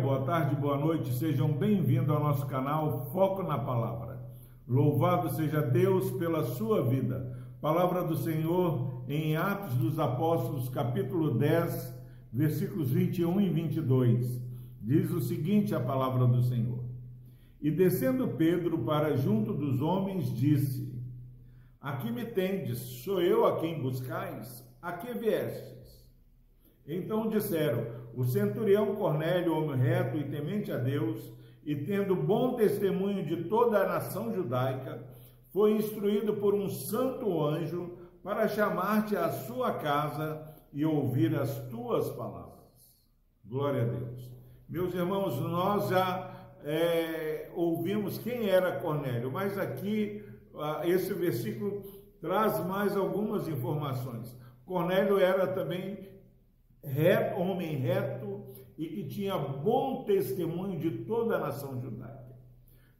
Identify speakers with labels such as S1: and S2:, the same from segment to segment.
S1: boa tarde, boa noite, sejam bem-vindos ao nosso canal Foco na Palavra. Louvado seja Deus pela sua vida. Palavra do Senhor em Atos dos Apóstolos, capítulo 10, versículos 21 e 22. Diz o seguinte a palavra do Senhor: E descendo Pedro para junto dos homens, disse: Aqui me tendes, sou eu a quem buscais? A que viestes? Então disseram: O centurião Cornélio, homem reto e temente a Deus, e tendo bom testemunho de toda a nação judaica, foi instruído por um santo anjo para chamar-te à sua casa e ouvir as tuas palavras. Glória a Deus. Meus irmãos, nós já é, ouvimos quem era Cornélio, mas aqui esse versículo traz mais algumas informações. Cornélio era também reto, homem reto e que tinha bom testemunho de toda a nação judaica.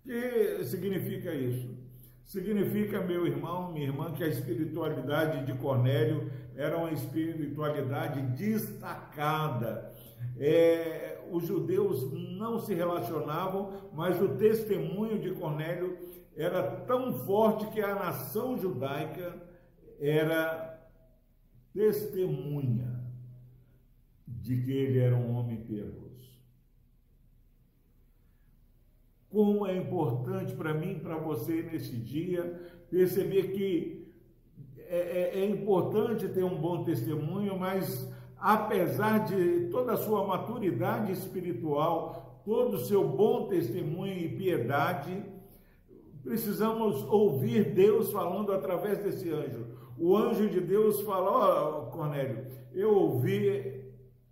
S1: O que significa isso? Significa, meu irmão, minha irmã, que a espiritualidade de Cornélio era uma espiritualidade destacada. É, os judeus não se relacionavam, mas o testemunho de Cornélio era tão forte que a nação judaica era testemunha de que ele era um homem piedoso. Como é importante para mim, para você nesse dia, perceber que é, é, é, importante ter um bom testemunho, mas apesar de toda a sua maturidade espiritual, todo o seu bom testemunho e piedade, precisamos ouvir Deus falando através desse anjo. O anjo de Deus fala: Ó oh, Cornélio, eu ouvi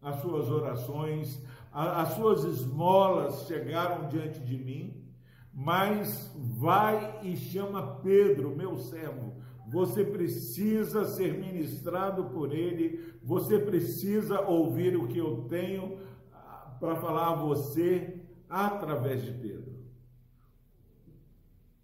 S1: as suas orações, as suas esmolas chegaram diante de mim, mas vai e chama Pedro, meu servo. Você precisa ser ministrado por ele, você precisa ouvir o que eu tenho ah, para falar a você através de Pedro.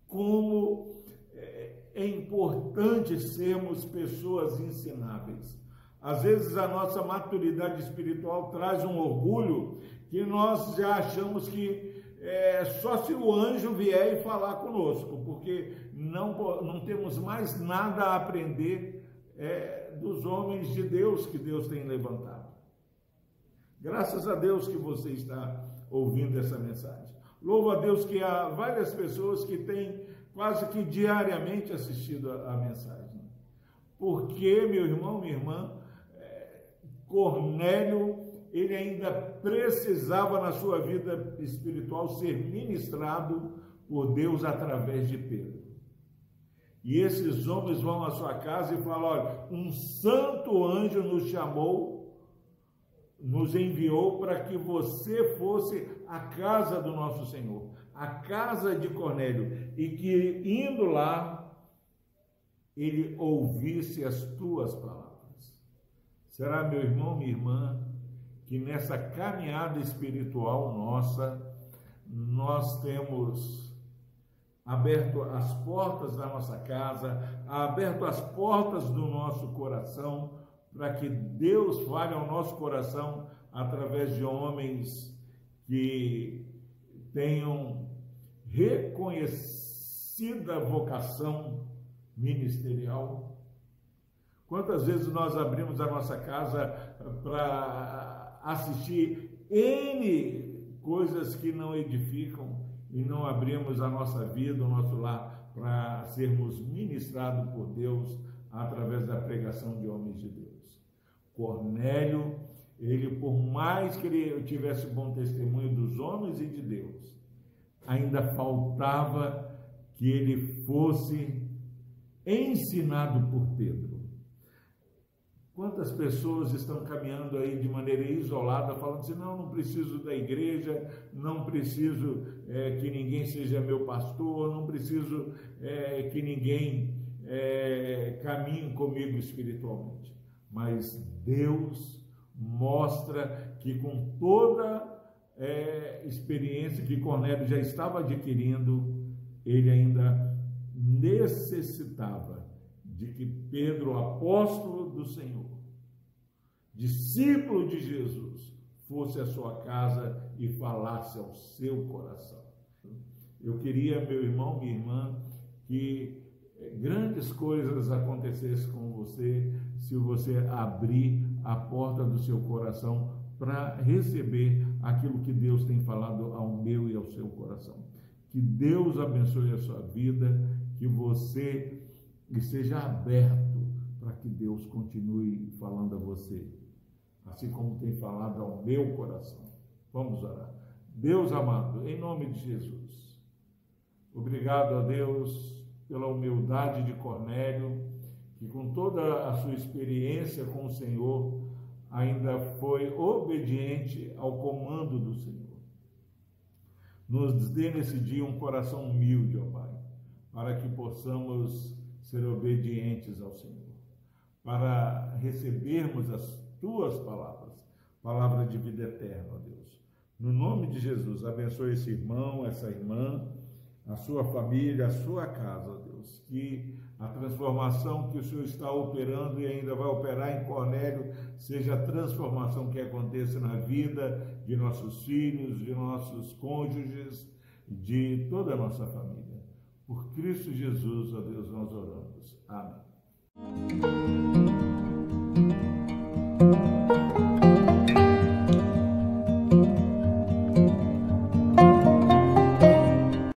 S1: Como é, é importante sermos pessoas ensináveis. Às vezes a nossa maturidade espiritual traz um orgulho que nós já achamos que é só se o anjo vier e falar conosco, porque não, não temos mais nada a aprender é, dos homens de Deus que Deus tem levantado. Graças a Deus que você está ouvindo essa mensagem. Louvo a Deus que há várias pessoas que têm quase que diariamente assistido a, a mensagem. Porque, meu irmão, minha irmã, Cornélio, ele ainda precisava na sua vida espiritual ser ministrado por Deus através de Pedro. E esses homens vão à sua casa e falam: olha, um santo anjo nos chamou, nos enviou para que você fosse à casa do nosso Senhor, a casa de Cornélio, e que indo lá, ele ouvisse as tuas palavras. Será, meu irmão, minha irmã, que nessa caminhada espiritual nossa, nós temos aberto as portas da nossa casa, aberto as portas do nosso coração, para que Deus fale ao nosso coração através de homens que tenham reconhecida vocação ministerial Quantas vezes nós abrimos a nossa casa para assistir N coisas que não edificam e não abrimos a nossa vida, o nosso lar, para sermos ministrados por Deus através da pregação de homens de Deus. Cornélio, ele, por mais que ele tivesse bom testemunho dos homens e de Deus, ainda faltava que ele fosse ensinado por Pedro. Quantas pessoas estão caminhando aí de maneira isolada, falando assim: não, não preciso da igreja, não preciso é, que ninguém seja meu pastor, não preciso é, que ninguém é, caminhe comigo espiritualmente. Mas Deus mostra que com toda é, experiência que Cornélio já estava adquirindo, ele ainda necessitava de que Pedro, apóstolo do Senhor, discípulo de Jesus, fosse à sua casa e falasse ao seu coração. Eu queria, meu irmão, minha irmã, que eh, grandes coisas acontecessem com você se você abrir a porta do seu coração para receber aquilo que Deus tem falado ao meu e ao seu coração. Que Deus abençoe a sua vida, que você esteja aberto para que Deus continue falando a você, assim como tem falado ao meu coração. Vamos orar. Deus amado, em nome de Jesus, obrigado a Deus pela humildade de Cornélio, que com toda a sua experiência com o Senhor, ainda foi obediente ao comando do Senhor. Nos dê nesse dia um coração humilde, ó Pai, para que possamos ser obedientes ao Senhor, para recebermos as tuas palavras, palavra de vida eterna, Deus. No nome de Jesus, abençoe esse irmão, essa irmã, a sua família, a sua casa, Deus, que a transformação que o Senhor está operando e ainda vai operar em Cornélio seja a transformação que aconteça na vida de nossos filhos, de nossos cônjuges, de toda a nossa família. Por Cristo Jesus, a Deus nós oramos. Amém.